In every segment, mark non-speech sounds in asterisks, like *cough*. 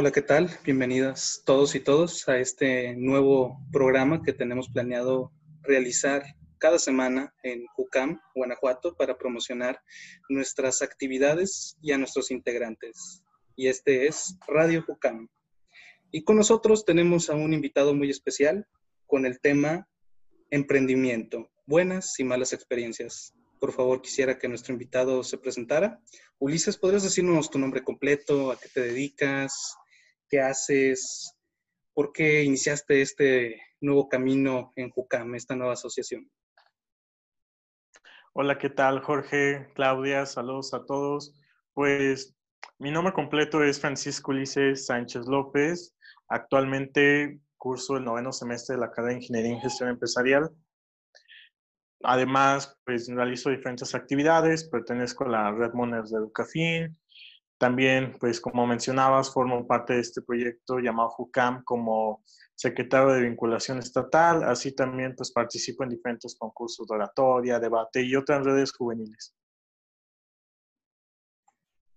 Hola, ¿qué tal? Bienvenidas todos y todos a este nuevo programa que tenemos planeado realizar cada semana en Jucam, Guanajuato, para promocionar nuestras actividades y a nuestros integrantes. Y este es Radio Jucam. Y con nosotros tenemos a un invitado muy especial con el tema emprendimiento, buenas y malas experiencias. Por favor, quisiera que nuestro invitado se presentara. Ulises, ¿podrías decirnos tu nombre completo, a qué te dedicas, qué haces, por qué iniciaste este nuevo camino en JUCAM, esta nueva asociación? Hola, ¿qué tal, Jorge, Claudia? Saludos a todos. Pues mi nombre completo es Francisco Ulises Sánchez López. Actualmente curso el noveno semestre de la carrera de Ingeniería en Gestión Empresarial. Además, pues realizo diferentes actividades, pertenezco a la red Moners de Educafin, también, pues como mencionabas, formo parte de este proyecto llamado JUCAM como secretario de vinculación estatal, así también pues participo en diferentes concursos de oratoria, debate y otras redes juveniles.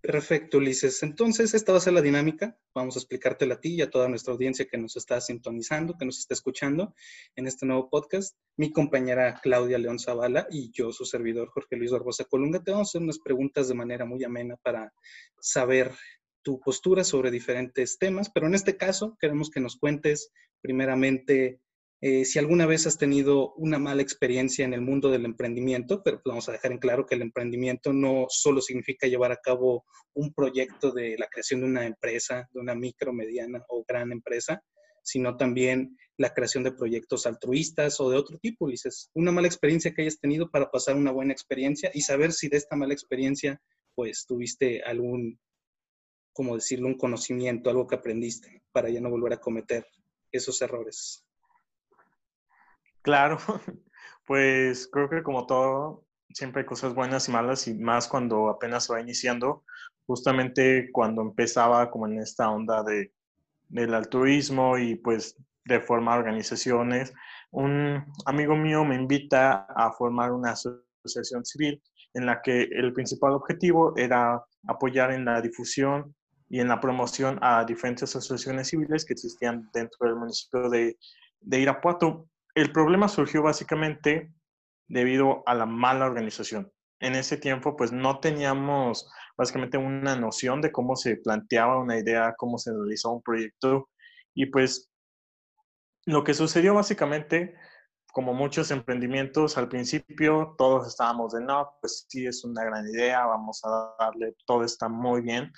Perfecto, Ulises. Entonces, esta va a ser la dinámica. Vamos a explicártela a ti y a toda nuestra audiencia que nos está sintonizando, que nos está escuchando en este nuevo podcast. Mi compañera Claudia León Zavala y yo, su servidor Jorge Luis Barbosa Colunga, te vamos a hacer unas preguntas de manera muy amena para saber tu postura sobre diferentes temas, pero en este caso queremos que nos cuentes primeramente eh, si alguna vez has tenido una mala experiencia en el mundo del emprendimiento, pero vamos a dejar en claro que el emprendimiento no solo significa llevar a cabo un proyecto de la creación de una empresa, de una micro, mediana o gran empresa, sino también la creación de proyectos altruistas o de otro tipo, Ulises. Una mala experiencia que hayas tenido para pasar una buena experiencia y saber si de esta mala experiencia, pues tuviste algún, como decirlo, un conocimiento, algo que aprendiste para ya no volver a cometer esos errores. Claro, *laughs* pues creo que como todo, siempre hay cosas buenas y malas y más cuando apenas va iniciando, justamente cuando empezaba como en esta onda de, del altruismo y pues de formar organizaciones, un amigo mío me invita a formar una asociación civil en la que el principal objetivo era apoyar en la difusión y en la promoción a diferentes asociaciones civiles que existían dentro del municipio de, de Irapuato. El problema surgió básicamente debido a la mala organización. En ese tiempo, pues no teníamos básicamente una noción de cómo se planteaba una idea, cómo se realizó un proyecto. Y pues lo que sucedió básicamente, como muchos emprendimientos, al principio todos estábamos de, no, pues sí, es una gran idea, vamos a darle, todo está muy bien.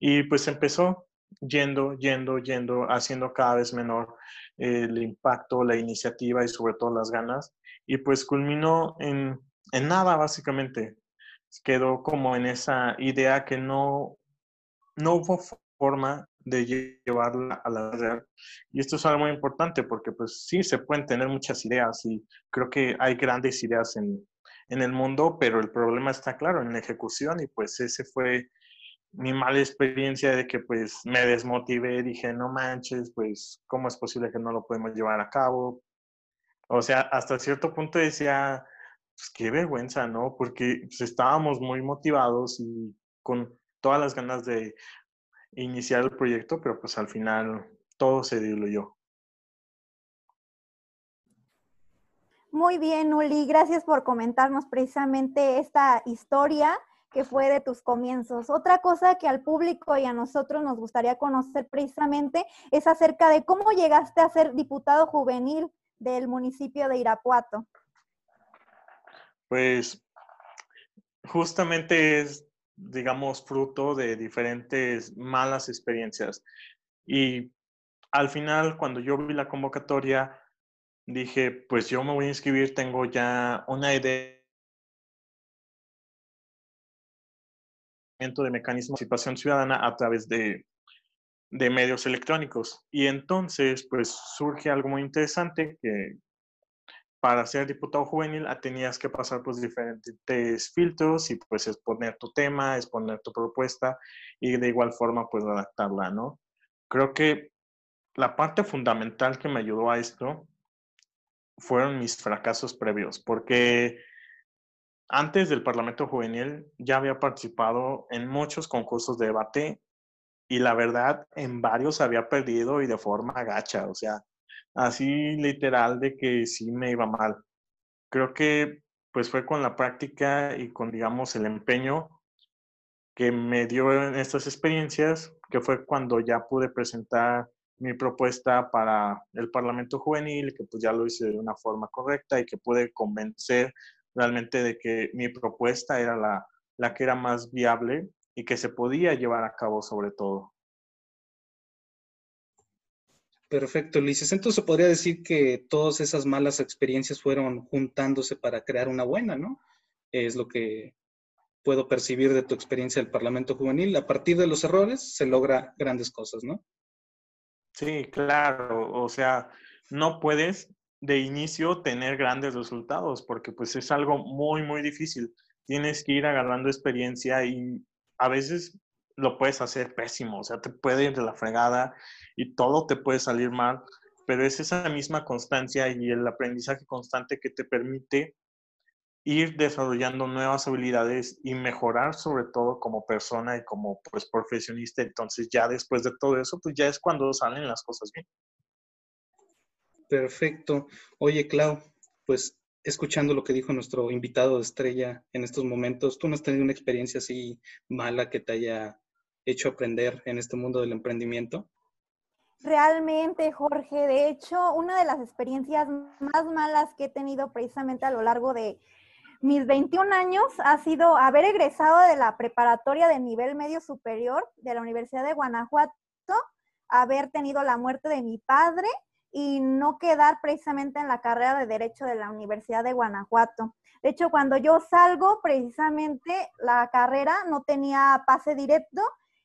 Y pues empezó yendo, yendo, yendo, haciendo cada vez menor el impacto, la iniciativa y sobre todo las ganas. Y pues culminó en, en nada, básicamente. Quedó como en esa idea que no, no hubo forma de llevarla a la real. Y esto es algo muy importante porque pues sí, se pueden tener muchas ideas y creo que hay grandes ideas en, en el mundo, pero el problema está claro en la ejecución y pues ese fue mi mala experiencia de que pues me desmotivé, dije, no manches, pues, ¿cómo es posible que no lo podemos llevar a cabo? O sea, hasta cierto punto decía, pues qué vergüenza, ¿no? Porque pues, estábamos muy motivados y con todas las ganas de iniciar el proyecto, pero pues al final todo se diluyó. Muy bien, Uli, gracias por comentarnos precisamente esta historia que fue de tus comienzos. Otra cosa que al público y a nosotros nos gustaría conocer precisamente es acerca de cómo llegaste a ser diputado juvenil del municipio de Irapuato. Pues justamente es, digamos, fruto de diferentes malas experiencias. Y al final, cuando yo vi la convocatoria, dije, pues yo me voy a inscribir, tengo ya una idea de mecanismos de participación ciudadana a través de, medios electrónicos. Y entonces, pues surge algo muy interesante que para ser diputado juvenil ah, tenías que pasar por diferentes filtros y pues exponer tu tema, exponer tu propuesta y de igual forma pues adaptarla, ¿no? Creo que la parte fundamental que me ayudó a esto fueron mis fracasos previos, porque antes del Parlamento Juvenil ya había participado en muchos concursos de debate y la verdad en varios había perdido y de forma gacha, o sea, así literal de que sí me iba mal. Creo que pues fue con la práctica y con, digamos, el empeño que me dio en estas experiencias, que fue cuando ya pude presentar mi propuesta para el Parlamento Juvenil, que pues ya lo hice de una forma correcta y que pude convencer realmente de que mi propuesta era la, la que era más viable y que se podía llevar a cabo sobre todo. Perfecto, Ulises. Entonces se podría decir que todas esas malas experiencias fueron juntándose para crear una buena, ¿no? Es lo que puedo percibir de tu experiencia del Parlamento Juvenil. A partir de los errores se logra grandes cosas, ¿no? Sí, claro. O sea, no puedes de inicio tener grandes resultados porque pues es algo muy, muy difícil. Tienes que ir agarrando experiencia y a veces lo puedes hacer pésimo, o sea, te puede ir de la fregada y todo te puede salir mal, pero es esa misma constancia y el aprendizaje constante que te permite ir desarrollando nuevas habilidades y mejorar sobre todo como persona y como pues profesionista. Entonces ya después de todo eso, pues ya es cuando salen las cosas bien. Perfecto. Oye, Clau, pues escuchando lo que dijo nuestro invitado de estrella en estos momentos, ¿tú no has tenido una experiencia así mala que te haya hecho aprender en este mundo del emprendimiento? Realmente, Jorge. De hecho, una de las experiencias más malas que he tenido precisamente a lo largo de mis 21 años ha sido haber egresado de la preparatoria de nivel medio superior de la Universidad de Guanajuato, haber tenido la muerte de mi padre y no quedar precisamente en la carrera de Derecho de la Universidad de Guanajuato. De hecho, cuando yo salgo, precisamente la carrera no tenía pase directo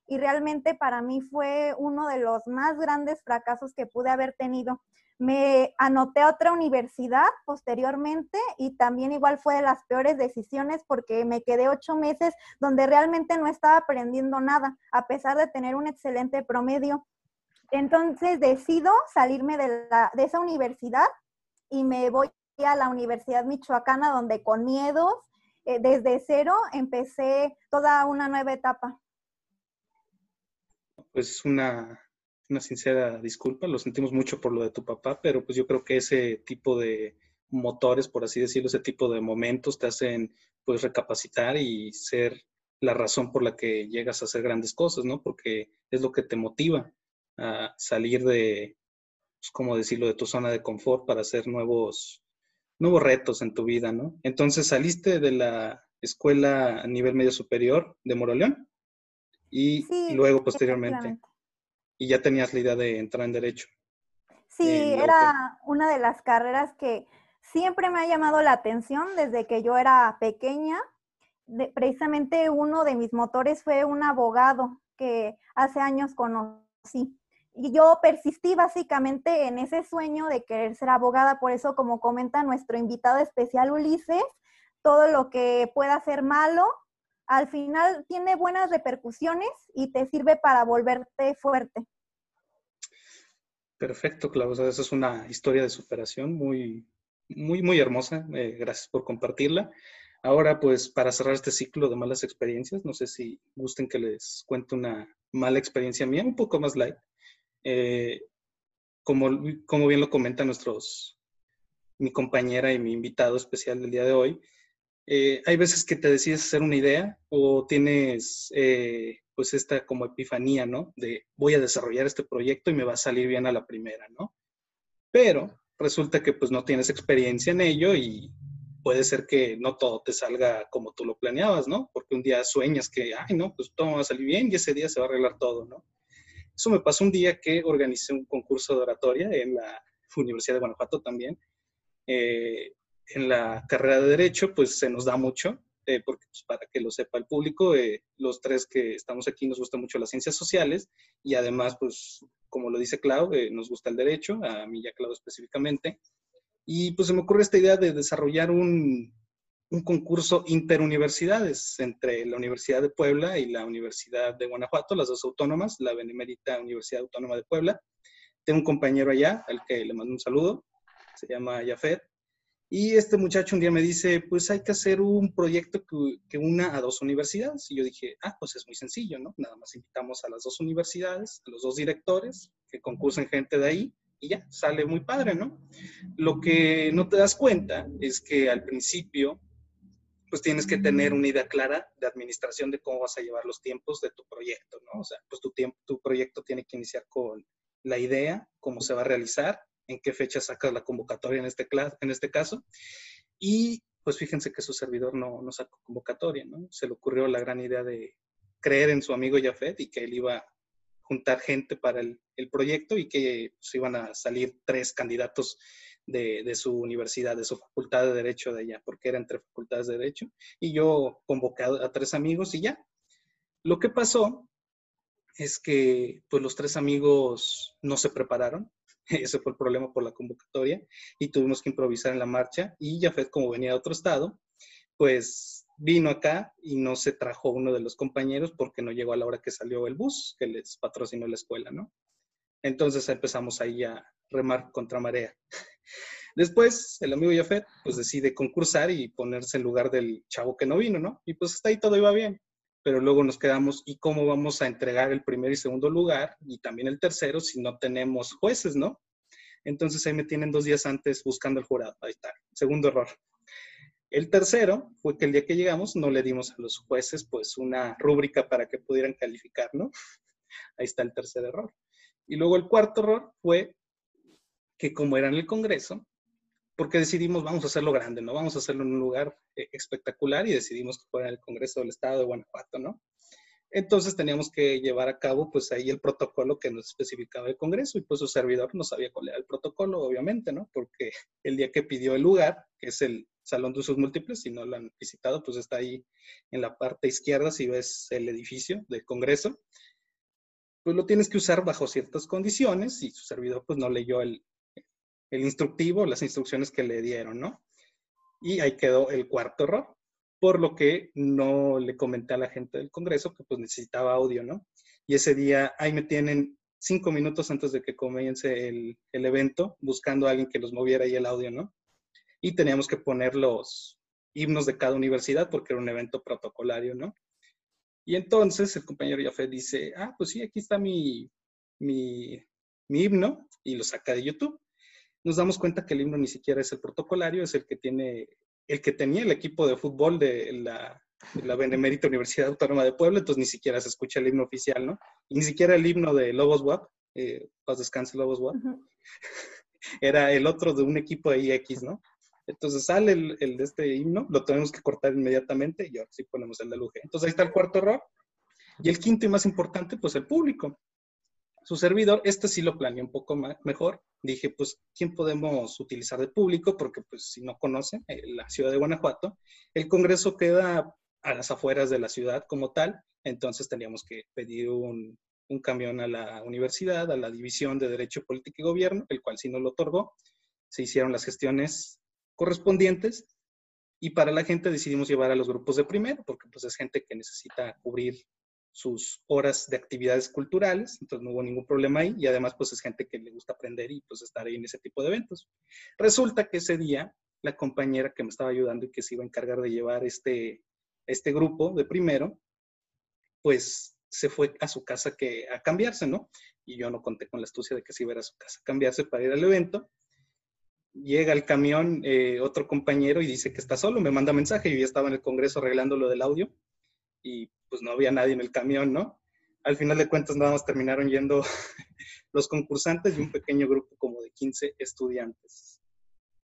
y realmente para mí fue uno de los más grandes fracasos que pude haber tenido. Me anoté a otra universidad posteriormente y también igual fue de las peores decisiones porque me quedé ocho meses donde realmente no estaba aprendiendo nada, a pesar de tener un excelente promedio. Entonces decido salirme de, la, de esa universidad y me voy a la Universidad Michoacana, donde con miedos, eh, desde cero, empecé toda una nueva etapa. Pues una, una sincera disculpa, lo sentimos mucho por lo de tu papá, pero pues yo creo que ese tipo de motores, por así decirlo, ese tipo de momentos te hacen pues recapacitar y ser la razón por la que llegas a hacer grandes cosas, ¿no? Porque es lo que te motiva a salir de, pues, ¿cómo decirlo?, de tu zona de confort para hacer nuevos, nuevos retos en tu vida, ¿no? Entonces saliste de la escuela a nivel medio superior de Moroleón y luego posteriormente. Y ya tenías la idea de entrar en derecho. Sí, era una de las carreras que siempre me ha llamado la atención desde que yo era pequeña. precisamente uno de mis motores fue un abogado que hace años conocí. Y yo persistí básicamente en ese sueño de querer ser abogada, por eso como comenta nuestro invitado especial Ulises, todo lo que pueda ser malo, al final tiene buenas repercusiones y te sirve para volverte fuerte. Perfecto, Claudia. Esa es una historia de superación muy, muy, muy hermosa. Eh, gracias por compartirla. Ahora, pues, para cerrar este ciclo de malas experiencias, no sé si gusten que les cuente una mala experiencia mía, un poco más light. Eh, como, como bien lo comentan nuestros, mi compañera y mi invitado especial del día de hoy, eh, hay veces que te decides hacer una idea o tienes eh, pues esta como epifanía, ¿no? De voy a desarrollar este proyecto y me va a salir bien a la primera, ¿no? Pero resulta que pues no tienes experiencia en ello y puede ser que no todo te salga como tú lo planeabas, ¿no? Porque un día sueñas que, ay, no, pues todo va a salir bien y ese día se va a arreglar todo, ¿no? Eso me pasó un día que organicé un concurso de oratoria en la Universidad de Guanajuato también. Eh, en la carrera de Derecho, pues se nos da mucho, eh, porque pues, para que lo sepa el público, eh, los tres que estamos aquí nos gustan mucho las ciencias sociales y además, pues como lo dice Clau, nos gusta el derecho, a mí ya Clau específicamente. Y pues se me ocurre esta idea de desarrollar un, un concurso interuniversidades entre la Universidad de Puebla y la Universidad de Guanajuato, las dos autónomas, la Benemérita Universidad Autónoma de Puebla. Tengo un compañero allá, al que le mando un saludo, se llama Jafet, Y este muchacho un día me dice, pues hay que hacer un proyecto que, que, una a dos universidades. Y yo dije, ah, pues es muy sencillo, ¿no? Nada más invitamos a las dos universidades, a los dos directores, que concursen gente de ahí, y ya, sale muy padre, ¿no? Lo que no te das cuenta es que al principio, pues tienes que tener una idea clara de administración de cómo vas a llevar los tiempos de tu proyecto, ¿no? O sea, pues tu, tiempo, tu proyecto tiene que iniciar con la idea, cómo se va a realizar, en qué fecha sacas la convocatoria en este, en este caso. Y pues fíjense que su servidor no, no sacó convocatoria, ¿no? Se le ocurrió la gran idea de creer en su amigo Jafet y que él iba a juntar gente para el, el proyecto y que se pues, iban a salir tres candidatos de, su universidad, de su facultad de Derecho de allá, porque era entre facultades de Derecho. Y yo convoqué a tres amigos y ya. Lo que pasó es que pues los tres amigos no se prepararon, *laughs* ese fue el problema por la convocatoria y tuvimos que improvisar en la marcha y Jafet como venía de otro estado, pues vino acá y no se trajo uno de los compañeros porque no llegó a la hora que salió el bus que les patrocinó la escuela, ¿no? Entonces empezamos ahí a remar contra marea. Después, el amigo Jafet, pues decide concursar y ponerse en lugar del chavo que no vino, ¿no? Y pues hasta ahí todo iba bien pero luego nos quedamos, ¿y cómo vamos a entregar el primer y segundo lugar y también el tercero si no tenemos jueces, no? Entonces ahí me tienen dos días antes buscando el jurado. Ahí está, segundo error. El tercero fue que el día que llegamos no le dimos a los jueces pues una rúbrica para que pudieran calificar, ¿no? Ahí está el tercer error. Y luego el cuarto error fue que como era en el Congreso, porque decidimos, vamos a hacerlo grande, ¿no? Vamos a hacerlo en un lugar eh, espectacular y decidimos que fuera el Congreso del Estado de Guanajuato, ¿no? Entonces teníamos que llevar a cabo, pues ahí el protocolo que nos especificaba el Congreso y pues su servidor no sabía cuál era el protocolo, obviamente, ¿no? Porque el día que pidió el lugar, que es el Salón de Usos Múltiples, si no lo han visitado, pues está ahí en la parte izquierda, si ves el edificio del Congreso, pues lo tienes que usar bajo ciertas condiciones y su servidor pues no leyó el, el instructivo, las instrucciones que le dieron, ¿no? Y ahí quedó el cuarto error, por lo que no le comenté a la gente del Congreso que pues necesitaba audio, ¿no? Y ese día ahí me tienen cinco minutos antes de que comience el, el evento, buscando a alguien que los moviera ahí el audio, ¿no? Y teníamos que poner los himnos de cada universidad porque era un evento protocolario, ¿no? Y entonces el compañero Jafet dice, ah, pues sí, aquí está mi, mi, mi himno, y lo saca de YouTube nos damos cuenta que el himno ni siquiera es el protocolario, es el que tiene, el que tenía el equipo de fútbol de la, la Benemérita Universidad Autónoma de Puebla, entonces ni siquiera se escucha el himno oficial, ¿no? Y ni siquiera el himno de Lobos WAP, eh, paz descanse Lobos WAP, *laughs* era el otro de un equipo de IX, ¿no? Entonces sale el, el, de este himno, lo tenemos que cortar inmediatamente y ahora sí ponemos el de Luge. Entonces ahí está el cuarto error. Y el quinto y más importante, pues el público su servidor, este sí lo planeé un poco mejor. Dije, pues, ¿quién podemos utilizar de público? Porque, pues, si no conocen, eh, la ciudad de Guanajuato, el Congreso queda a las afueras de la ciudad como tal, entonces teníamos que pedir un, camión a la universidad, a la División de Derecho Político y Gobierno, el cual sí no lo otorgó. Se hicieron las gestiones correspondientes y para la gente decidimos llevar a los grupos de primero, porque pues es gente que necesita cubrir sus horas de actividades culturales, entonces no hubo ningún problema ahí y además pues es gente que le gusta aprender y pues estar ahí en ese tipo de eventos. Resulta que ese día la compañera que me estaba ayudando y que se iba a encargar de llevar este, este grupo de primero, pues se fue a su casa que, a cambiarse, ¿no? Y yo no conté con la astucia de que se iba a, su casa a cambiarse para ir al evento. Llega el camión eh, otro compañero y dice que está solo, me manda mensaje, yo ya estaba en el Congreso arreglando lo del audio y pues no había nadie en el camión, ¿no? Al final de cuentas nada más terminaron yendo *laughs* los concursantes y un pequeño grupo como de 15 estudiantes.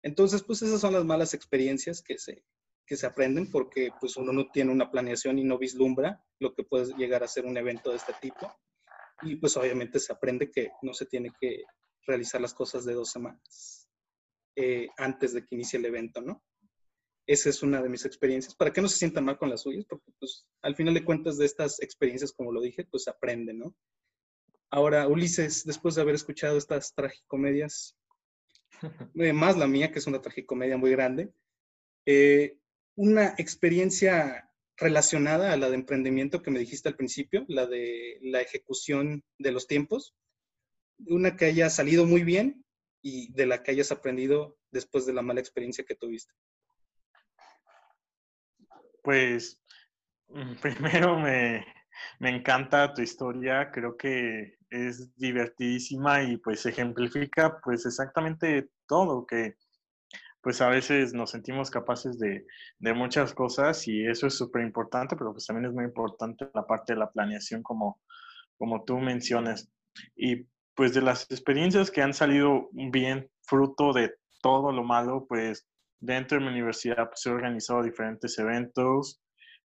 Entonces, pues esas son las malas experiencias que se, que se aprenden porque pues uno no tiene una planeación y no vislumbra lo que puede llegar a ser un evento de este tipo. Y pues obviamente se aprende que no se tiene que realizar las cosas de dos semanas eh, antes de que inicie el evento, ¿no? Esa es una de mis experiencias, para que no se sientan mal con las suyas, porque pues al final de cuentas de estas experiencias, como lo dije, pues aprende, ¿no? Ahora, Ulises, después de haber escuchado estas tragicomedias, *laughs* eh, más la mía, que es una tragicomedia muy grande, eh, una experiencia relacionada a la de emprendimiento que me dijiste al principio, la de la ejecución de los tiempos, una que haya salido muy bien y de la que hayas aprendido después de la mala experiencia que tuviste? Pues mm, *laughs* primero me, me encanta tu historia, creo que es divertidísima y pues ejemplifica pues exactamente todo, que pues a veces nos sentimos capaces de, de muchas cosas y eso es súper importante, pero pues también es muy importante la parte de la planeación como, como tú mencionas. Y pues de las experiencias que han salido bien fruto de todo lo malo, pues dentro de mi universidad pues, he organizado diferentes eventos,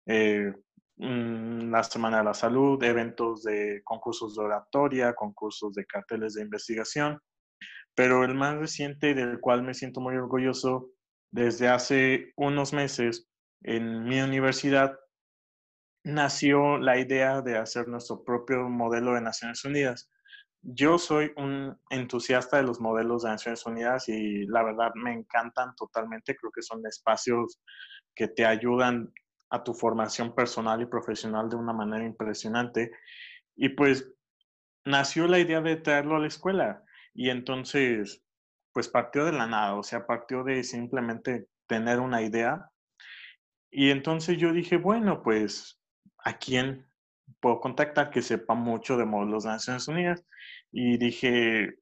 eh, mm, la Semana de la Salud, eventos de concursos de oratoria, concursos de carteles de investigación, pero el más reciente del cual me siento muy orgulloso desde hace unos meses en mi universidad nació la idea de hacer nuestro propio modelo de Naciones Unidas. Yo soy un entusiasta de los modelos de Naciones Unidas y la verdad me encantan totalmente. Creo que son espacios que te ayudan a tu formación personal y profesional de una manera impresionante. Y pues nació la idea de traerlo a la escuela. Y entonces, pues partió de la nada, o sea, partió de simplemente tener una idea. Y entonces yo dije, bueno, pues, ¿a quién puedo contactar que sepa mucho de modelos de Naciones Unidas? Y dije,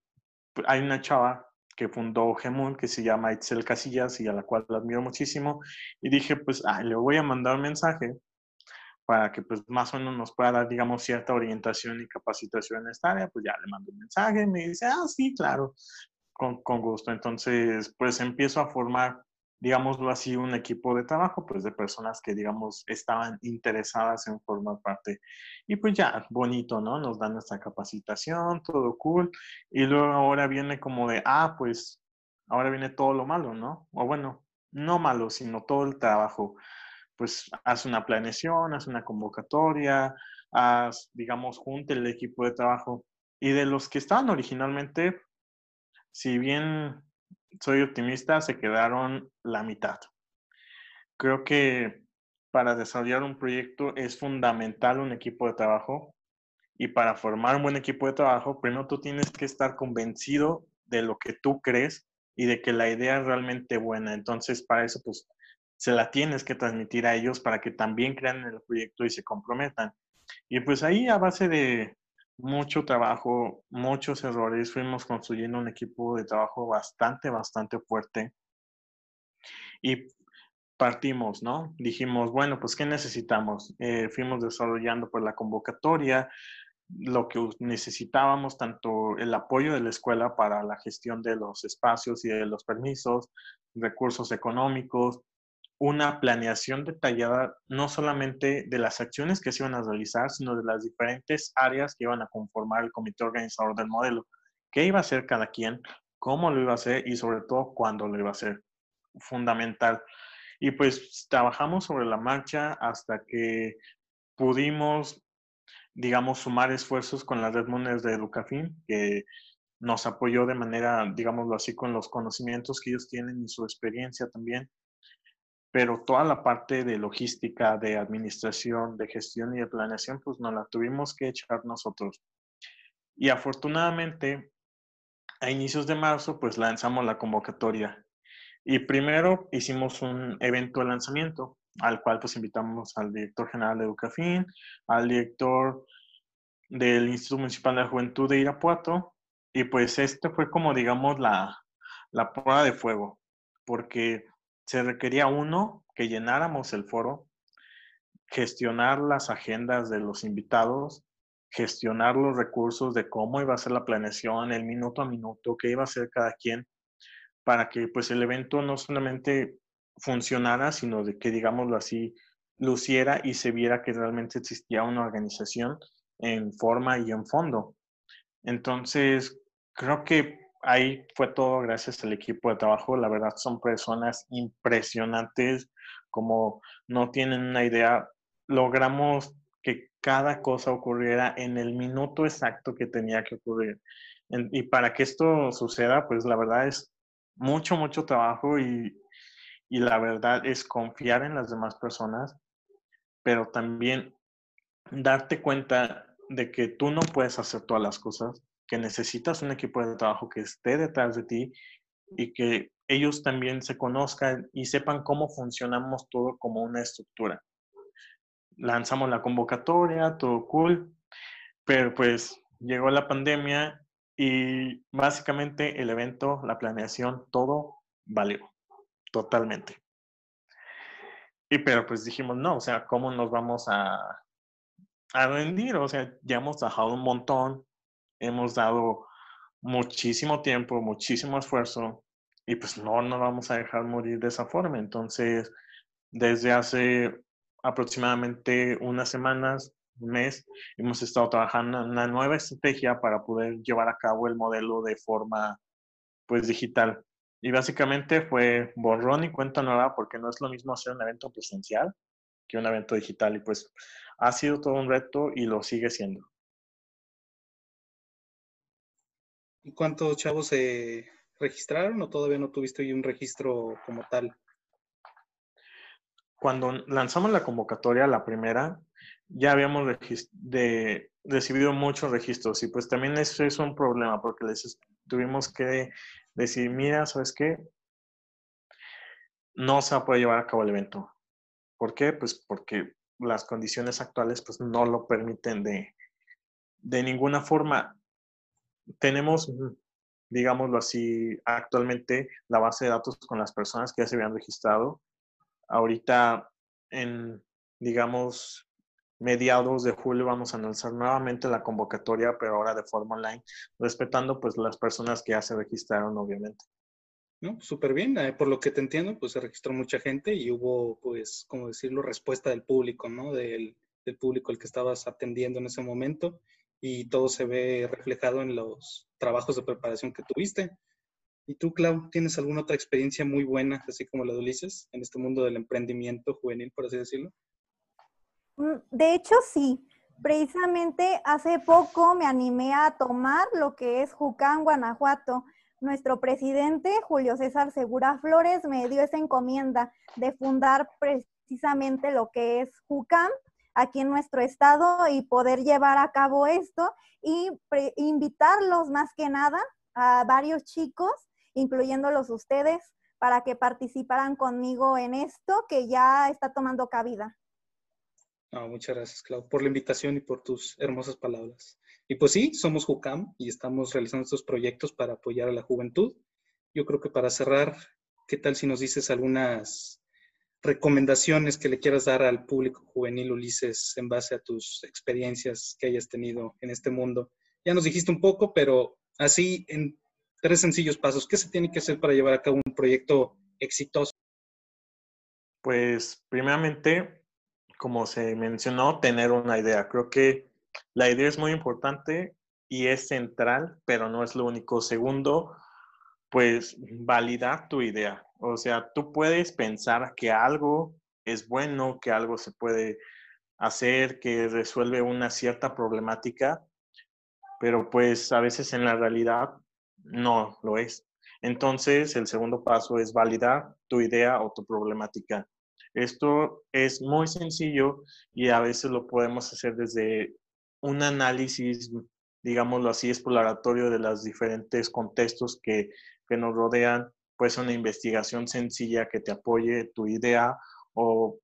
pues, hay una chava que fundó Gemul, que se llama Itzel Casillas y a la cual la admiro muchísimo. Y dije, pues, le voy a mandar un mensaje para que pues más o menos nos pueda dar, digamos, cierta orientación y capacitación en esta área, pues ya le mando un mensaje, me dice, ah, sí, claro, con, con gusto. Entonces, pues empiezo a formar, digámoslo así, un equipo de trabajo, pues de personas que, digamos, estaban interesadas en formar parte. Y pues ya, bonito, ¿no? Nos dan nuestra capacitación, todo cool. Y luego ahora viene como de, ah, pues ahora viene todo lo malo, ¿no? O bueno, no malo, sino todo el trabajo pues haz una planeación, haz una convocatoria, haz, digamos, junte el equipo de trabajo. Y de los que estaban originalmente, si bien soy optimista, se quedaron la mitad. Creo que para desarrollar un proyecto es fundamental un equipo de trabajo y para formar un buen equipo de trabajo, primero tú tienes que estar convencido de lo que tú crees y de que la idea es realmente buena. Entonces, para eso, pues, se la tienes que transmitir a ellos para que también crean en el proyecto y se comprometan. Y pues ahí a base de mucho trabajo, muchos errores, fuimos construyendo un equipo de trabajo bastante, bastante fuerte. Y partimos, ¿no? Dijimos, bueno, pues ¿qué necesitamos? Eh, fuimos desarrollando pues la convocatoria, lo que necesitábamos, tanto el apoyo de la escuela para la gestión de los espacios y de los permisos, recursos económicos, una planeación detallada no solamente de las acciones que se iban a realizar, sino de las diferentes áreas que iban a conformar el comité organizador del modelo. ¿Qué iba a hacer cada quien? ¿Cómo lo iba a hacer? Y sobre todo, ¿cuándo lo iba a hacer? Fundamental. Y pues trabajamos sobre la marcha hasta que pudimos, digamos, sumar esfuerzos con la red Mones de Educafin, que nos apoyó de manera, digámoslo así, con los conocimientos que ellos tienen y su experiencia también pero toda la parte de logística, de administración, de gestión y de planeación, pues nos la tuvimos que echar nosotros. Y afortunadamente, a inicios de marzo, pues lanzamos la convocatoria. Y primero hicimos un evento de lanzamiento, al cual pues invitamos al director general de Educafin, al director del Instituto Municipal de la Juventud de Irapuato, y pues este fue como, digamos, la, la prueba de fuego, porque se requería uno que llenáramos el foro, gestionar las agendas de los invitados, gestionar los recursos de cómo iba a ser la planeación, el minuto a minuto, qué iba a hacer cada quien, para que pues el evento no solamente funcionara, sino de que, digámoslo así, luciera y se viera que realmente existía una organización en forma y en fondo. Entonces, creo que ahí fue todo gracias al equipo de trabajo. La verdad son personas impresionantes, como no tienen una idea. Logramos que cada cosa ocurriera en el minuto exacto que tenía que ocurrir. y para que esto suceda, pues la verdad es mucho, mucho trabajo y, y la verdad es confiar en las demás personas, pero también darte cuenta de que tú no puedes hacer todas las cosas que necesitas un equipo de trabajo que esté detrás de ti y que ellos también se conozcan y sepan cómo funcionamos todo como una estructura. Lanzamos la convocatoria, todo cool, pero pues llegó la pandemia y básicamente el evento, la planeación, todo valió totalmente. Y pero pues dijimos, no, o sea, ¿cómo nos vamos a, a rendir? O sea, ya hemos trabajado un montón, hemos dado muchísimo tiempo, muchísimo esfuerzo y pues no nos vamos a dejar morir de esa forma. Entonces, desde hace aproximadamente unas semanas, un mes, hemos estado trabajando en una nueva estrategia para poder llevar a cabo el modelo de forma pues digital. Y básicamente fue borrón y cuenta nueva porque no es lo mismo hacer un evento presencial que un evento digital y pues ha sido todo un reto y lo sigue siendo. ¿Y cuántos chavos se registraron o todavía no tuviste un registro como tal? Cuando lanzamos la convocatoria, la primera, ya habíamos recibido muchos registros y pues también eso es un problema porque les tuvimos que decir, mira, ¿sabes qué? No se va a poder llevar a cabo el evento. ¿Por qué? Pues porque las condiciones actuales pues no lo permiten de, de ninguna forma. Tenemos, digámoslo así, actualmente la base de datos con las personas que ya se habían registrado. Ahorita en, digamos, mediados de julio vamos a lanzar nuevamente la convocatoria, pero ahora de forma online, respetando pues las personas que ya se registraron, obviamente. No, súper bien. Eh, por lo que te entiendo, pues se registró mucha gente y hubo, pues, como decirlo, respuesta del público, ¿no? Del, del público al que estabas atendiendo en ese momento y todo se ve reflejado en los trabajos de preparación que tuviste. ¿Y tú, Clau, tienes alguna otra experiencia muy buena, así como la de Ulises, en este mundo del emprendimiento juvenil, por así decirlo? Mm, de hecho, sí. Precisamente hace poco me animé a tomar lo que es Jucán, Guanajuato. Nuestro presidente, Julio César Segura Flores, me dio esa encomienda de fundar precisamente lo que es Jucán aquí en nuestro estado y poder llevar a cabo esto y invitarlos más que nada a varios chicos, incluyéndolos ustedes, para que participaran conmigo en esto que ya está tomando cabida muchas gracias, Clau, por la invitación y por tus hermosas palabras. Y pues sí, somos JUCAM y estamos realizando estos proyectos para apoyar a la juventud. Yo creo que para cerrar, ¿qué tal si nos dices algunas recomendaciones que le quieras dar al público juvenil, Ulises, en base a tus experiencias que hayas tenido en este mundo? Ya nos dijiste un poco, pero así en tres sencillos pasos, ¿qué se tiene que hacer para llevar a cabo un proyecto exitoso? Pues primeramente como se mencionó, tener una idea. Creo que la idea es muy importante y es central, pero no es lo único. Segundo, pues validar tu idea. O sea, tú puedes pensar que algo es bueno, que algo se puede hacer, que resuelve una cierta problemática, pero pues a veces en la realidad no lo es. Entonces, el segundo paso es validar tu idea o tu problemática. Esto es muy sencillo y a veces lo podemos hacer desde un análisis, digámoslo así, exploratorio de los diferentes contextos que, que nos rodean, pues una investigación sencilla que te apoye tu idea o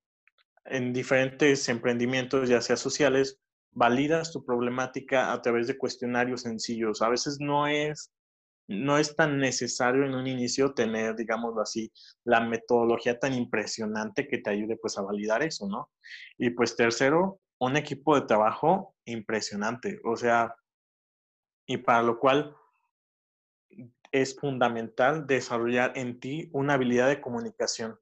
en diferentes emprendimientos, ya sea sociales, validas tu problemática a través de cuestionarios sencillos. A veces no es no es tan necesario en un inicio tener, digámoslo así, la metodología tan impresionante que te ayude pues a validar eso, ¿no? Y pues tercero, un equipo de trabajo impresionante, o sea, y para lo cual es fundamental desarrollar en ti una habilidad de comunicación.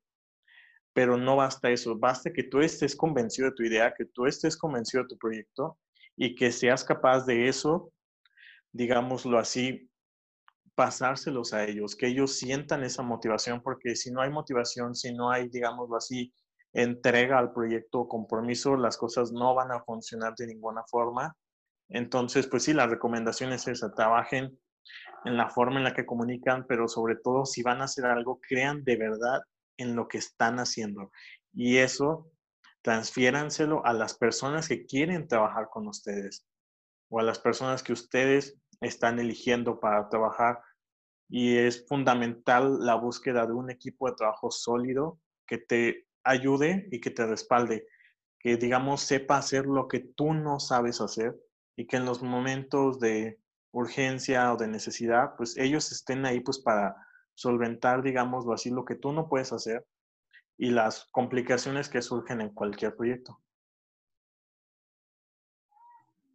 Pero no basta eso, basta que tú estés convencido de tu idea, que tú estés convencido de tu proyecto y que seas capaz de eso, digámoslo así, pasárselos a ellos, que ellos sientan esa motivación, porque si no hay motivación, si no hay, digámoslo así, entrega al proyecto compromiso, las cosas no van a funcionar de ninguna forma. Entonces, pues sí, la recomendación es esa, trabajen en la forma en la que comunican, pero sobre todo si van a hacer algo, crean de verdad en lo que están haciendo. Y eso, transfiéranselo a las personas que quieren trabajar con ustedes o a las personas que ustedes están eligiendo para trabajar y es fundamental la búsqueda de un equipo de trabajo sólido que te ayude y que te respalde, que digamos sepa hacer lo que tú no sabes hacer y que en los momentos de urgencia o de necesidad, pues ellos estén ahí pues para solventar, digámoslo así, lo que tú no puedes hacer y las complicaciones que surgen en cualquier proyecto.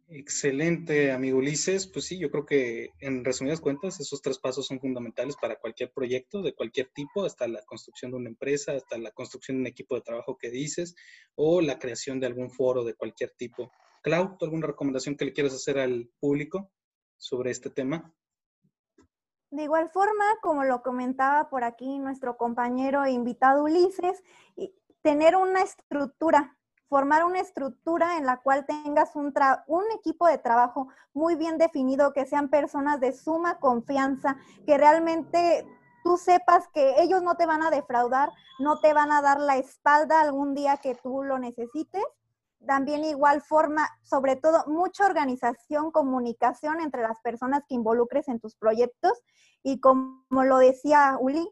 Excelente, amigo Ulises. Pues sí, yo creo que en resumidas cuentas, esos tres pasos son fundamentales para cualquier proyecto de cualquier tipo, hasta la construcción de una empresa, hasta la construcción de un equipo de trabajo que dices, o la creación de algún foro de cualquier tipo. Clau, ¿alguna recomendación que le quieras hacer al público sobre este tema? De igual forma, como lo comentaba por aquí nuestro compañero invitado Ulises, tener una estructura formar una estructura en la cual tengas un, un equipo de trabajo muy bien definido, que sean personas de suma confianza, que realmente tú sepas que ellos no te van a defraudar, no te van a dar la espalda algún día que tú lo necesites. También igual forma, sobre todo, mucha organización, comunicación entre las personas que involucres en tus proyectos. Y como lo decía Uli,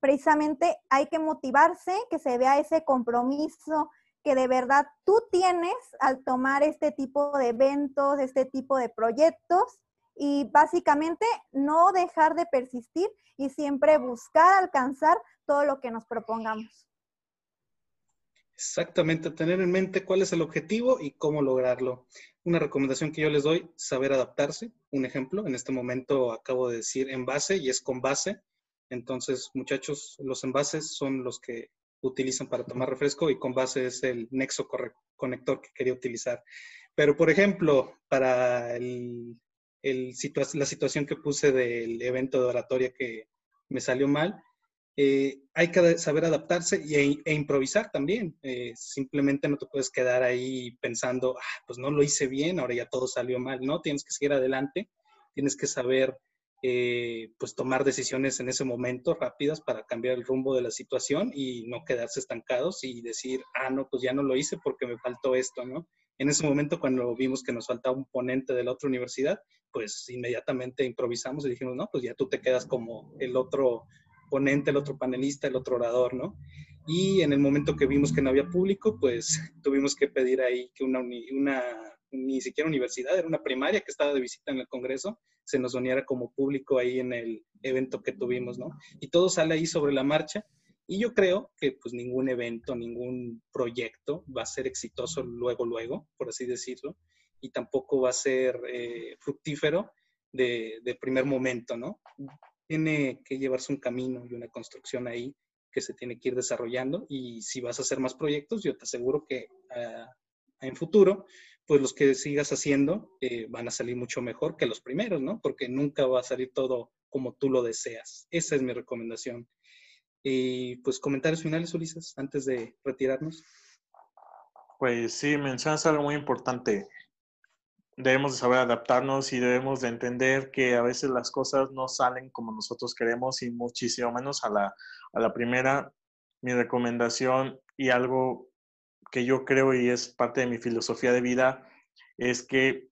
precisamente hay que motivarse, que se vea ese compromiso, que de verdad tú tienes al tomar este tipo de eventos, este tipo de proyectos y básicamente no dejar de persistir y siempre buscar alcanzar todo lo que nos propongamos. Exactamente, tener en mente cuál es el objetivo y cómo lograrlo. Una recomendación que yo les doy, saber adaptarse. Un ejemplo, en este momento acabo de decir envase y es con base. Entonces, muchachos, los envases son los que utilizan para tomar refresco y con base es el nexo conector que quería utilizar. Pero, por ejemplo, para la situación que puse del evento de oratoria que me salió mal, eh, hay que saber adaptarse e, e improvisar también. Eh, simplemente no te puedes quedar ahí pensando, ah, pues no lo hice bien, ahora ya todo salió mal. No, tienes que seguir adelante, tienes que saber eh, pues tomar decisiones en ese momento rápidas para cambiar el rumbo de la situación y no quedarse estancados y decir, ah, no, pues ya no lo hice porque me faltó esto, ¿no? En ese momento cuando vimos que nos faltaba un ponente de la otra universidad, pues inmediatamente improvisamos y dijimos, no, pues ya tú te quedas como el otro ponente, el otro panelista, el otro orador, ¿no? Y en el momento que vimos que no había público, pues *laughs* tuvimos que pedir ahí que una, ni siquiera universidad, era una primaria que estaba de visita en el Congreso, se nos uniera como público ahí en el evento que tuvimos, ¿no? Y todo sale ahí sobre la marcha. Y yo creo que pues ningún evento, ningún proyecto va a ser exitoso luego, luego, por así decirlo, y tampoco va a ser eh, fructífero de, de, primer momento, ¿no? Tiene que llevarse un camino y una construcción ahí que se tiene que ir desarrollando y si vas a hacer más proyectos, yo te aseguro que uh, en futuro pues los que sigas haciendo eh, van a salir mucho mejor que los primeros, ¿no? Porque nunca va a salir todo como tú lo deseas. Esa es mi recomendación. Y pues comentarios finales, Ulises, antes de retirarnos. Pues sí, mencionas algo muy importante. Debemos de saber adaptarnos y debemos de entender que a veces las cosas no salen como nosotros queremos y muchísimo menos a la, a la primera. Mi recomendación y algo que yo creo y es parte de mi filosofía de vida es que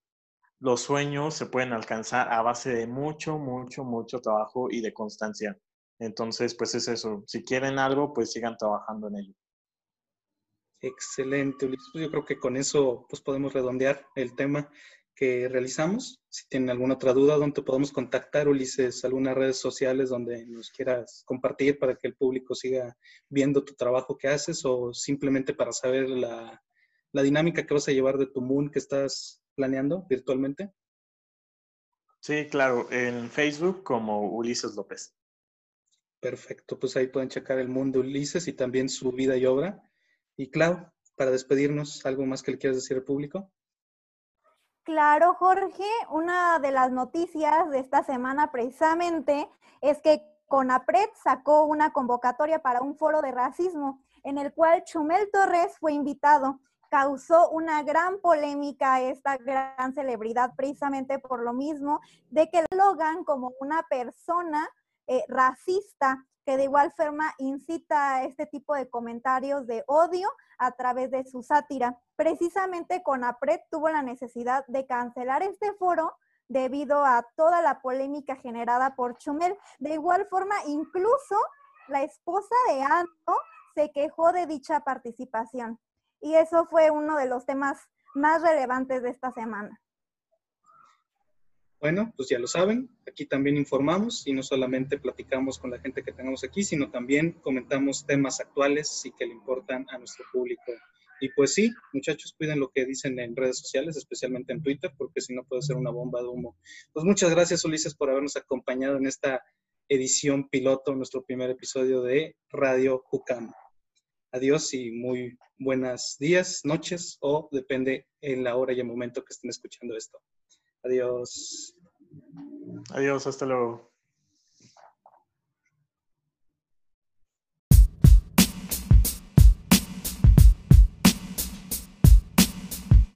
los sueños se pueden alcanzar a base de mucho, mucho, mucho trabajo y de constancia. Entonces, pues es eso. Si quieren algo, pues sigan trabajando en ello. Excelente, Ulises. Yo creo que con eso pues podemos redondear el tema que realizamos. Si tienen alguna otra duda, ¿dónde podemos contactar, Ulises? ¿Algunas redes sociales donde nos quieras compartir para que el público siga viendo tu trabajo que haces o simplemente para saber la, la dinámica que vas a llevar de tu Moon que estás planeando virtualmente? Sí, claro, en Facebook como Ulises López. Perfecto, pues ahí pueden checar el Moon de Ulises y también su vida y obra. Y Clau, para despedirnos, ¿algo más que le quieras decir al público? Claro, Jorge, una de las noticias de esta semana precisamente es que CONAPRED sacó una convocatoria para un foro de racismo en el cual Chumel Torres fue invitado. Causó una gran polémica esta gran celebridad precisamente por lo mismo de que Logan como una persona eh, racista que de igual forma incita a este tipo de comentarios de odio a través de su sátira. Precisamente CONAPRED tuvo la necesidad de cancelar este foro debido a toda la polémica generada por Chumel. De igual forma, incluso la esposa de Ando se quejó de dicha participación. Y eso fue uno de los temas más relevantes de esta semana. Bueno, pues ya lo saben, aquí también informamos y no solamente platicamos con la gente que tenemos aquí, sino también comentamos temas actuales y que le importan a nuestro público. Y pues sí, muchachos, cuiden lo que dicen en redes sociales, especialmente en Twitter, porque si no puede ser una bomba de humo. Pues muchas gracias, Ulises, por habernos acompañado en esta edición piloto, nuestro primer episodio de Radio Jucam. Adiós y muy buenos días, noches o depende en la hora y el momento que estén escuchando esto. Adiós. Adiós, hasta luego.